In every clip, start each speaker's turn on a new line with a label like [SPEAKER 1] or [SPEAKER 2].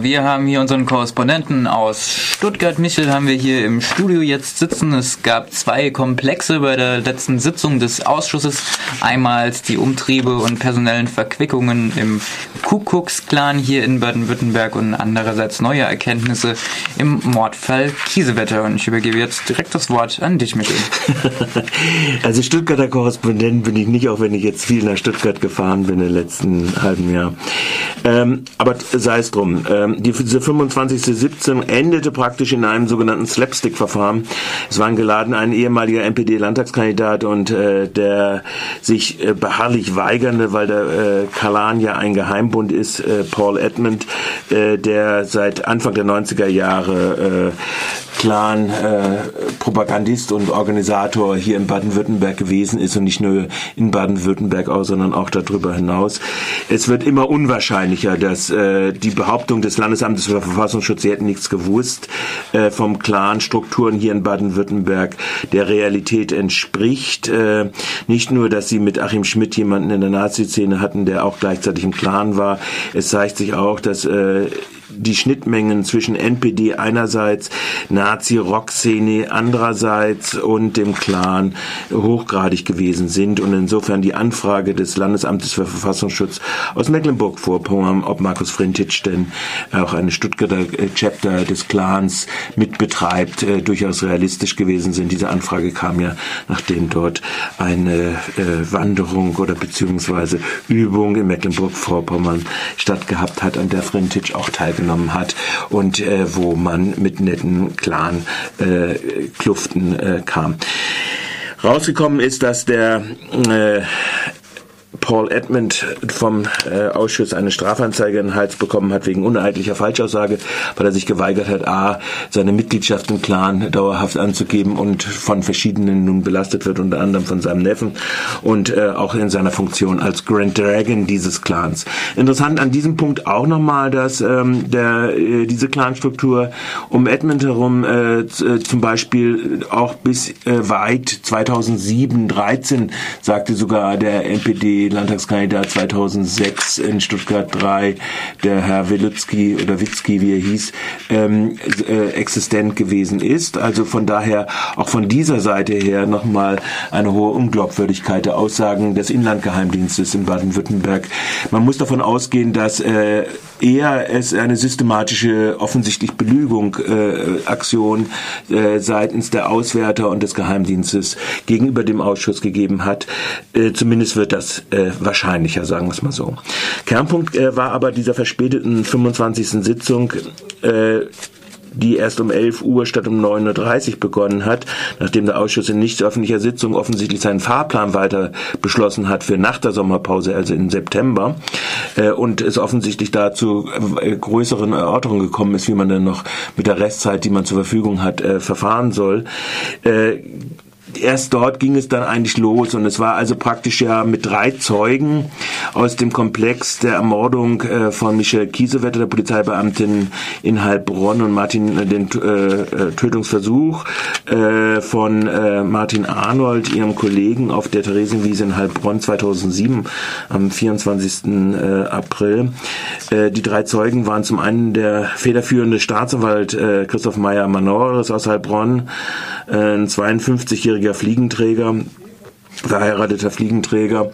[SPEAKER 1] Wir haben hier unseren Korrespondenten aus Stuttgart. Michel haben wir hier im Studio jetzt sitzen. Es gab zwei Komplexe bei der letzten Sitzung des Ausschusses. Einmal die Umtriebe und personellen Verquickungen im Kuckucksklan hier in Baden-Württemberg und andererseits neue Erkenntnisse im Mordfall Kiesewetter. Und ich übergebe jetzt direkt das Wort an dich, Michel.
[SPEAKER 2] Also Stuttgarter Korrespondent bin ich nicht, auch wenn ich jetzt viel nach Stuttgart gefahren bin im letzten halben Jahr. Ähm, aber sei es drum. Ähm, diese 25.17 endete praktisch in einem sogenannten Slapstick-Verfahren. Es waren geladen ein ehemaliger NPD-Landtagskandidat und äh, der sich äh, beharrlich weigernde, weil der äh, Kalan ja ein Geheimbund ist, äh, Paul Edmund, äh, der seit Anfang der 90er Jahre äh, Clan äh, und Organisator hier in Baden-Württemberg gewesen ist und nicht nur in Baden-Württemberg auch, sondern auch darüber hinaus. Es wird immer unwahrscheinlicher, dass äh, die Behauptung des Landesamtes für Verfassungsschutz, sie hätten nichts gewusst, äh, vom Clan-Strukturen hier in Baden-Württemberg der Realität entspricht. Äh, nicht nur, dass sie mit Achim Schmidt jemanden in der Nazi-Szene hatten, der auch gleichzeitig im Clan war. Es zeigt sich auch, dass äh, die Schnittmengen zwischen NPD einerseits, Nazi-Rock-Szene andererseits und dem Clan hochgradig gewesen sind und insofern die Anfrage des Landesamtes für Verfassungsschutz aus Mecklenburg-Vorpommern, ob Markus Frintitsch denn auch eine Stuttgarter äh, Chapter des Clans mitbetreibt, äh, durchaus realistisch gewesen sind. Diese Anfrage kam ja, nachdem dort eine äh, Wanderung oder beziehungsweise Übung in Mecklenburg-Vorpommern stattgehabt hat, an der Frintitsch auch teilgenommen teilgenommen hat und äh, wo man mit netten Clan-Kluften äh, äh, kam. Rausgekommen ist, dass der äh, Paul Edmund vom äh, Ausschuss eine Strafanzeige in den Hals bekommen hat wegen uneidlicher Falschaussage, weil er sich geweigert hat, a, seine Mitgliedschaft im Clan dauerhaft anzugeben und von verschiedenen nun belastet wird, unter anderem von seinem Neffen und äh, auch in seiner Funktion als Grand Dragon dieses Clans. Interessant an diesem Punkt auch nochmal, dass ähm, der, äh, diese Clanstruktur um Edmund herum äh, äh zum Beispiel auch bis äh, weit 2007, 13 sagte sogar der NPD Landtagskandidat 2006 in Stuttgart 3, der Herr Wilutzki oder Witzki, wie er hieß, ähm, äh, existent gewesen ist. Also von daher auch von dieser Seite her nochmal eine hohe Unglaubwürdigkeit der Aussagen des Inlandgeheimdienstes in Baden-Württemberg. Man muss davon ausgehen, dass äh, eher es eine systematische, offensichtlich Belügung, äh, Aktion äh, seitens der Auswärter und des Geheimdienstes gegenüber dem Ausschuss gegeben hat. Äh, zumindest wird das äh, wahrscheinlicher, sagen wir es mal so. Kernpunkt äh, war aber dieser verspäteten 25. Sitzung äh, die erst um 11 Uhr statt um 9.30 Uhr begonnen hat, nachdem der Ausschuss in nicht öffentlicher Sitzung offensichtlich seinen Fahrplan weiter beschlossen hat für nach der Sommerpause, also im September, äh, und es offensichtlich dazu äh, größeren Erörterungen gekommen ist, wie man dann noch mit der Restzeit, die man zur Verfügung hat, äh, verfahren soll. Erst dort ging es dann eigentlich los und es war also praktisch ja mit drei Zeugen aus dem Komplex der Ermordung äh, von Michelle Kiesewetter, der Polizeibeamtin in Heilbronn und Martin äh, den äh, Tötungsversuch von Martin Arnold, ihrem Kollegen auf der Theresienwiese in Heilbronn 2007 am 24. Äh, April. Die drei Zeugen waren zum einen der federführende Staatsanwalt Christoph Meyer Manores aus Heilbronn, ein 52-jähriger Fliegenträger, verheirateter Fliegenträger,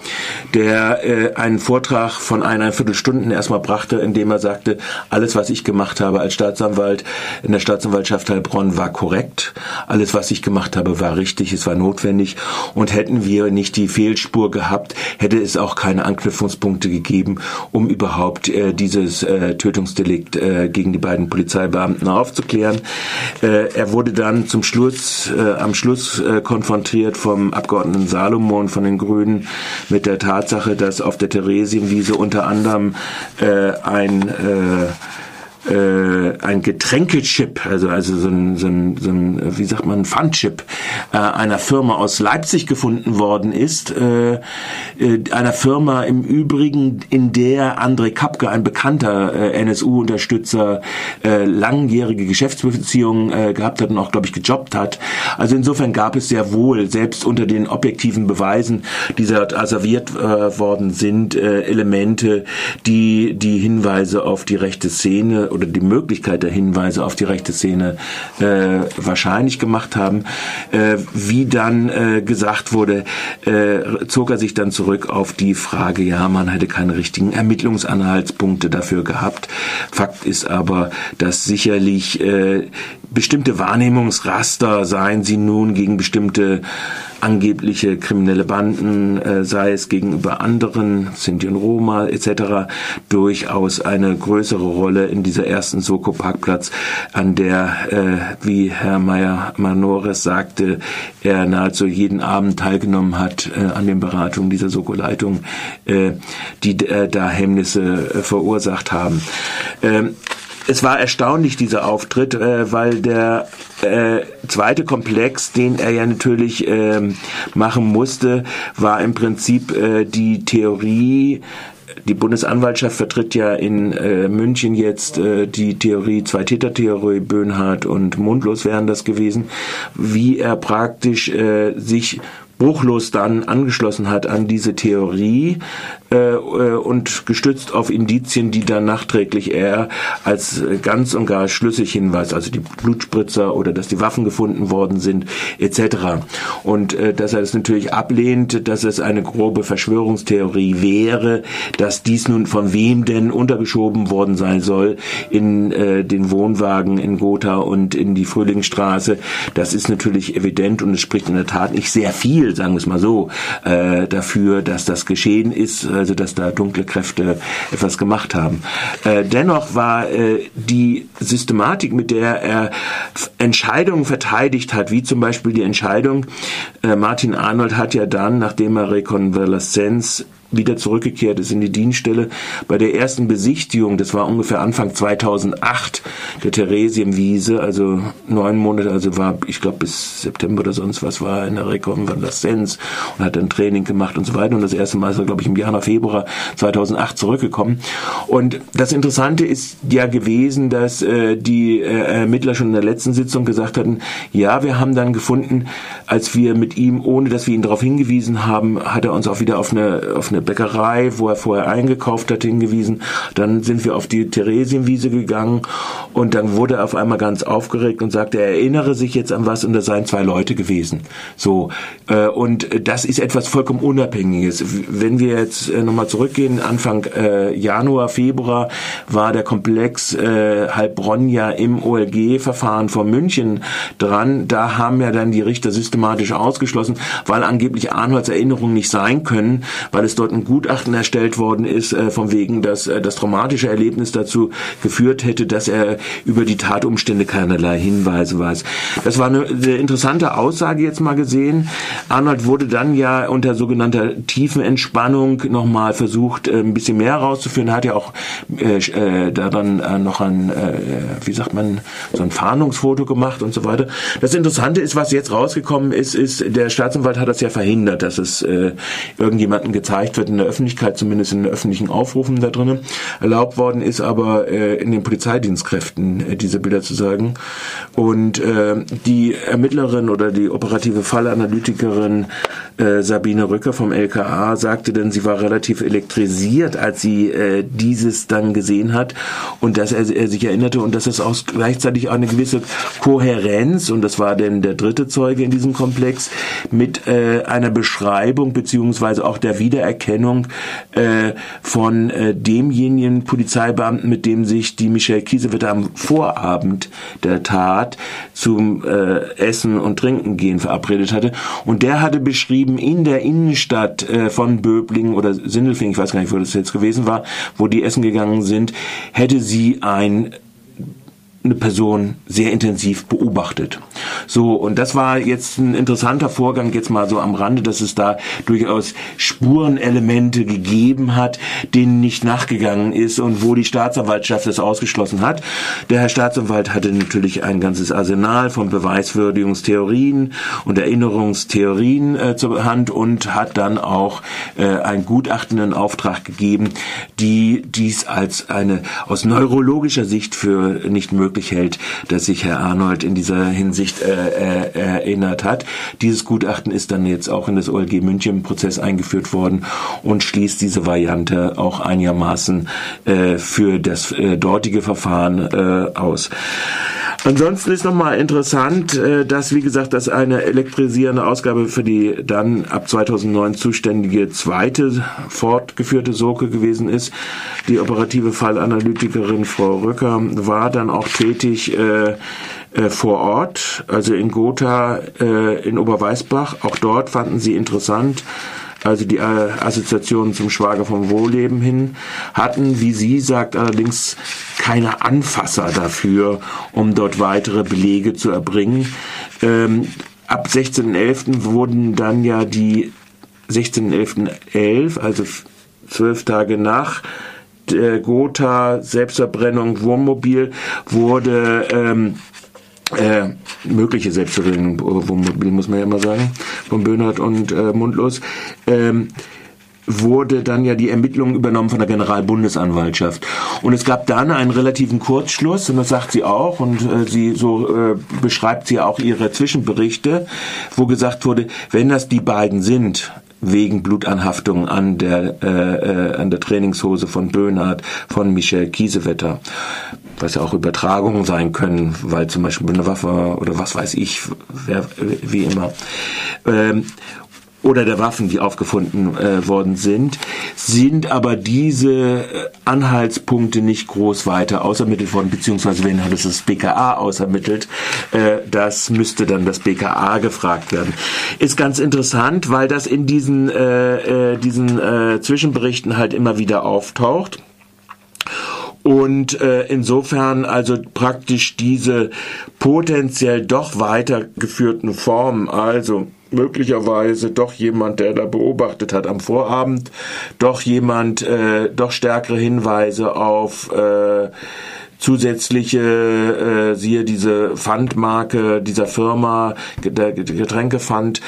[SPEAKER 2] der äh, einen Vortrag von einer Viertelstunden erstmal brachte, in dem er sagte, alles, was ich gemacht habe als Staatsanwalt in der Staatsanwaltschaft Heilbronn war korrekt, alles, was ich gemacht habe, war richtig, es war notwendig und hätten wir nicht die Fehlspur gehabt, hätte es auch keine Anknüpfungspunkte gegeben, um überhaupt äh, dieses äh, Tötungsdelikt äh, gegen die beiden Polizeibeamten aufzuklären. Äh, er wurde dann zum Schluss, äh, am Schluss äh, konfrontiert vom Abgeordneten Saal Salomon von den Grünen mit der Tatsache, dass auf der Theresienwiese unter anderem äh, ein äh, äh, ein Getränkechip, also also so ein, so ein, so ein wie sagt man, Pfandchip äh, einer Firma aus Leipzig gefunden worden ist, äh, äh, einer Firma im Übrigen, in der André Kapke, ein bekannter äh, NSU-Unterstützer, äh, langjährige Geschäftsbeziehungen äh, gehabt hat und auch, glaube ich, gejobbt hat. Also insofern gab es sehr wohl, selbst unter den objektiven Beweisen, die dort asserviert äh, worden sind, äh, Elemente, die die Hinweise auf die rechte Szene oder die Möglichkeit der Hinweise auf die rechte Szene äh, wahrscheinlich gemacht haben. Äh, wie dann äh, gesagt wurde, äh, zog er sich dann zurück auf die Frage, ja, man hätte keine richtigen Ermittlungsanhaltspunkte dafür gehabt. Fakt ist aber, dass sicherlich äh, bestimmte Wahrnehmungsraster, seien sie nun gegen bestimmte angebliche kriminelle Banden, äh, sei es gegenüber anderen, Sinti und Roma etc., durchaus eine größere Rolle in dieser ersten Soko-Parkplatz, an der, äh, wie Herr Meyer Manores sagte, er nahezu jeden Abend teilgenommen hat äh, an den Beratungen dieser Soko-Leitung, äh, die äh, da Hemmnisse äh, verursacht haben. Ähm, es war erstaunlich, dieser Auftritt, äh, weil der äh, zweite Komplex, den er ja natürlich äh, machen musste, war im Prinzip äh, die Theorie, die Bundesanwaltschaft vertritt ja in äh, München jetzt äh, die Theorie, Zwei-Täter-Theorie, Böhnhardt und Mundlos wären das gewesen, wie er praktisch äh, sich bruchlos dann angeschlossen hat an diese Theorie äh, äh, und gestützt auf Indizien, die dann nachträglich er als ganz und gar schlüssig hinweist, also die Blutspritzer oder dass die Waffen gefunden worden sind etc. Und äh, dass er es natürlich ablehnt, dass es eine grobe Verschwörungstheorie wäre, dass dies nun von wem denn untergeschoben worden sein soll in den Wohnwagen in Gotha und in die Frühlingsstraße. Das ist natürlich evident und es spricht in der Tat nicht sehr viel, sagen wir es mal so, dafür, dass das geschehen ist. Also dass da dunkle Kräfte etwas gemacht haben. Äh, dennoch war äh, die Systematik, mit der er Entscheidungen verteidigt hat, wie zum Beispiel die Entscheidung, äh, Martin Arnold hat ja dann, nachdem er Rekonvaleszenz wieder zurückgekehrt ist in die Dienststelle. Bei der ersten Besichtigung, das war ungefähr Anfang 2008, der Theresienwiese, also neun Monate, also war, ich glaube, bis September oder sonst was, war in der Rekonvaleszenz und hat dann Training gemacht und so weiter. Und das erste Mal ist er, glaube ich, im Januar, Februar 2008 zurückgekommen. Und das Interessante ist ja gewesen, dass äh, die äh, Ermittler schon in der letzten Sitzung gesagt hatten, ja, wir haben dann gefunden, als wir mit ihm, ohne dass wir ihn darauf hingewiesen haben, hat er uns auch wieder auf eine, auf eine Bäckerei, wo er vorher eingekauft hat, hingewiesen. Dann sind wir auf die Theresienwiese gegangen und dann wurde er auf einmal ganz aufgeregt und sagte, er erinnere sich jetzt an was und das seien zwei Leute gewesen. So äh, und das ist etwas vollkommen Unabhängiges. Wenn wir jetzt äh, nochmal zurückgehen, Anfang äh, Januar, Februar war der Komplex Heilbronn ja im OLG-Verfahren vor München dran. Da haben ja dann die Richter systematisch ausgeschlossen, weil angeblich Arnolds Erinnerungen nicht sein können, weil es dort ein Gutachten erstellt worden ist, äh, von wegen, dass äh, das traumatische Erlebnis dazu geführt hätte, dass er über die Tatumstände keinerlei Hinweise weiß. Das war eine sehr interessante Aussage jetzt mal gesehen. Arnold wurde dann ja unter sogenannter tiefen Entspannung nochmal versucht, äh, ein bisschen mehr herauszuführen. Er hat ja auch äh, äh, daran äh, noch ein, äh, wie sagt man, so ein Fahndungsfoto gemacht und so weiter. Das Interessante ist, was jetzt rausgekommen ist, ist, der Staatsanwalt hat das ja verhindert, dass es äh, irgendjemanden gezeigt wird, in der Öffentlichkeit, zumindest in den öffentlichen Aufrufen da drinnen. Erlaubt worden ist aber äh, in den Polizeidienstkräften äh, diese Bilder zu sagen. Und äh, die Ermittlerin oder die operative Fallanalytikerin äh, Sabine Rücker vom LKA sagte denn, sie war relativ elektrisiert, als sie äh, dieses dann gesehen hat und dass er, er sich erinnerte und dass es auch gleichzeitig eine gewisse Kohärenz, und das war denn der dritte Zeuge in diesem Komplex, mit äh, einer Beschreibung beziehungsweise auch der Wiedererkennung äh, von äh, demjenigen Polizeibeamten, mit dem sich die Michelle Kiesewetter am Vorabend der Tat zum äh, Essen und Trinken gehen verabredet hatte. Und der hatte beschrieben, eben in der Innenstadt äh, von Böblingen oder Sindelfingen, ich weiß gar nicht, wo das jetzt gewesen war, wo die essen gegangen sind, hätte sie ein eine Person sehr intensiv beobachtet. So, und das war jetzt ein interessanter Vorgang, jetzt mal so am Rande, dass es da durchaus Spurenelemente gegeben hat, denen nicht nachgegangen ist und wo die Staatsanwaltschaft es ausgeschlossen hat. Der Herr Staatsanwalt hatte natürlich ein ganzes Arsenal von Beweiswürdigungstheorien und Erinnerungstheorien äh, zur Hand und hat dann auch äh, ein Gutachten in Auftrag gegeben, die dies als eine aus neurologischer Sicht für nicht möglich hält, dass sich Herr Arnold in dieser Hinsicht äh, äh, erinnert hat. Dieses Gutachten ist dann jetzt auch in das OLG München Prozess eingeführt worden und schließt diese Variante auch einigermaßen äh, für das äh, dortige Verfahren äh, aus. Ansonsten ist nochmal interessant, äh, dass, wie gesagt, das eine elektrisierende Ausgabe für die dann ab 2009 zuständige zweite fortgeführte Soke gewesen ist. Die operative Fallanalytikerin Frau Rücker war dann auch tätig äh, äh, vor Ort, also in Gotha, äh, in Oberweißbach. Auch dort fanden sie interessant, also die äh, Assoziationen zum Schwager vom Wohlleben hin, hatten, wie sie sagt, allerdings keine Anfasser dafür, um dort weitere Belege zu erbringen. Ähm, ab 16.11. wurden dann ja die 16.11.11, also zwölf Tage nach der Gotha Selbstverbrennung Wohnmobil wurde ähm, äh, mögliche Wohnmobil muss man ja immer sagen, von Böhnhardt und äh, Mundlos, ähm, wurde dann ja die Ermittlungen übernommen von der Generalbundesanwaltschaft. Und es gab dann einen relativen Kurzschluss, und das sagt sie auch, und äh, sie so äh, beschreibt sie auch ihre Zwischenberichte, wo gesagt wurde, wenn das die beiden sind, wegen Blutanhaftung an der, äh, äh, an der Trainingshose von Böhnhardt, von Michel Kiesewetter, was ja auch Übertragungen sein können, weil zum Beispiel eine Waffe oder was weiß ich, wer, wie immer. Ähm, oder der Waffen, die aufgefunden äh, worden sind, sind aber diese äh, Anhaltspunkte nicht groß weiter ausermittelt worden, beziehungsweise wenn hat es das BKA ausermittelt, äh, das müsste dann das BKA gefragt werden. Ist ganz interessant, weil das in diesen, äh, äh, diesen äh, Zwischenberichten halt immer wieder auftaucht. Und äh, insofern also praktisch diese potenziell doch weitergeführten Formen, also möglicherweise doch jemand, der da beobachtet hat am Vorabend, doch jemand, äh, doch stärkere Hinweise auf äh, zusätzliche, äh, siehe diese Pfandmarke dieser Firma, der Getränkepfand,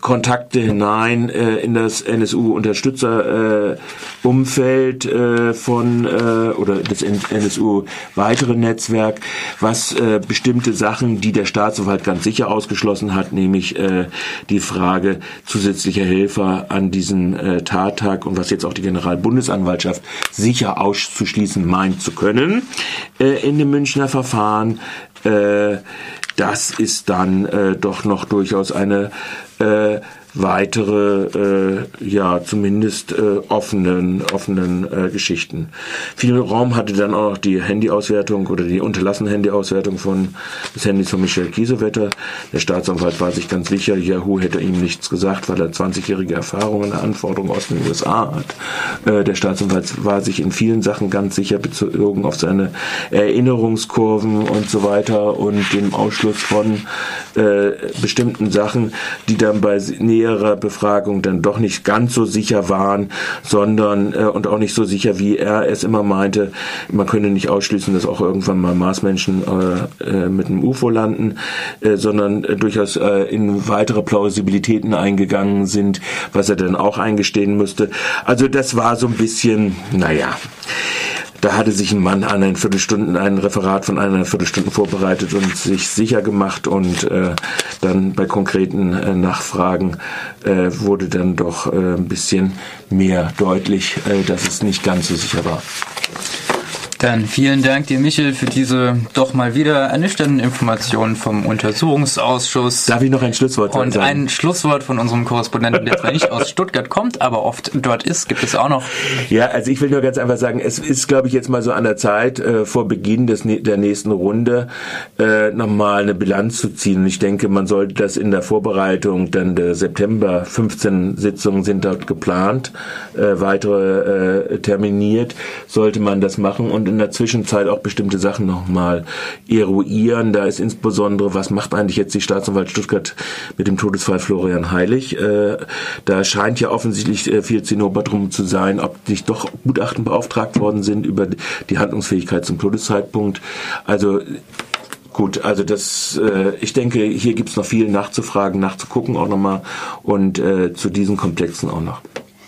[SPEAKER 2] Kontakte hinein äh, in das NSU-Unterstützerumfeld äh, äh, von äh, oder das NSU weitere Netzwerk, was äh, bestimmte Sachen, die der Staatsanwalt ganz sicher ausgeschlossen hat, nämlich äh, die Frage zusätzlicher Helfer an diesem äh, Tattag und was jetzt auch die Generalbundesanwaltschaft sicher auszuschließen meint zu können äh, in dem Münchner Verfahren. Äh, das ist dann äh, doch noch durchaus eine äh, weitere, äh, ja, zumindest äh, offenen, offenen äh, Geschichten. Viel Raum hatte dann auch noch die Handyauswertung oder die unterlassene Handyauswertung von des Handys von Michel Kiesewetter. Der Staatsanwalt war sich ganz sicher, Yahoo hätte ihm nichts gesagt, weil er 20-jährige Erfahrung in der Anforderung aus den USA hat. Äh, der Staatsanwalt war sich in vielen Sachen ganz sicher bezogen auf seine Erinnerungskurven und so weiter und dem Ausschluss von äh, bestimmten Sachen, die dann bei näherer Befragung dann doch nicht ganz so sicher waren, sondern äh, und auch nicht so sicher, wie er es immer meinte. Man könne nicht ausschließen, dass auch irgendwann mal Marsmenschen äh, äh, mit einem UFO landen, äh, sondern äh, durchaus äh, in weitere Plausibilitäten eingegangen sind, was er dann auch eingestehen müsste. Also das war so ein bisschen, naja. Da hatte sich ein Mann an ein Viertelstunden, ein Referat von einer Viertelstunde vorbereitet und sich sicher gemacht und äh, dann bei konkreten äh, Nachfragen äh, wurde dann doch äh, ein bisschen mehr deutlich, äh, dass es nicht ganz so sicher war.
[SPEAKER 1] Dann vielen Dank dir, Michel, für diese doch mal wieder ernüchternden Informationen vom Untersuchungsausschuss.
[SPEAKER 2] Darf ich noch ein Schlusswort
[SPEAKER 1] sagen? Und ein Schlusswort von unserem Korrespondenten, der zwar nicht aus Stuttgart kommt, aber oft dort ist, gibt es auch noch.
[SPEAKER 2] Ja, also ich will nur ganz einfach sagen, es ist, glaube ich, jetzt mal so an der Zeit, äh, vor Beginn des, der nächsten Runde äh, nochmal eine Bilanz zu ziehen. Und ich denke, man sollte das in der Vorbereitung dann der September, 15 Sitzungen sind dort geplant, äh, weitere äh, terminiert, sollte man das machen und in der Zwischenzeit auch bestimmte Sachen nochmal eruieren. Da ist insbesondere, was macht eigentlich jetzt die Staatsanwalt Stuttgart mit dem Todesfall Florian Heilig? Äh, da scheint ja offensichtlich äh, viel Zinnober drum zu sein, ob nicht doch Gutachten beauftragt worden sind über die Handlungsfähigkeit zum Todeszeitpunkt. Also Gut, also das, äh, ich denke, hier gibt es noch viel nachzufragen, nachzugucken auch nochmal und äh, zu diesen Komplexen auch noch.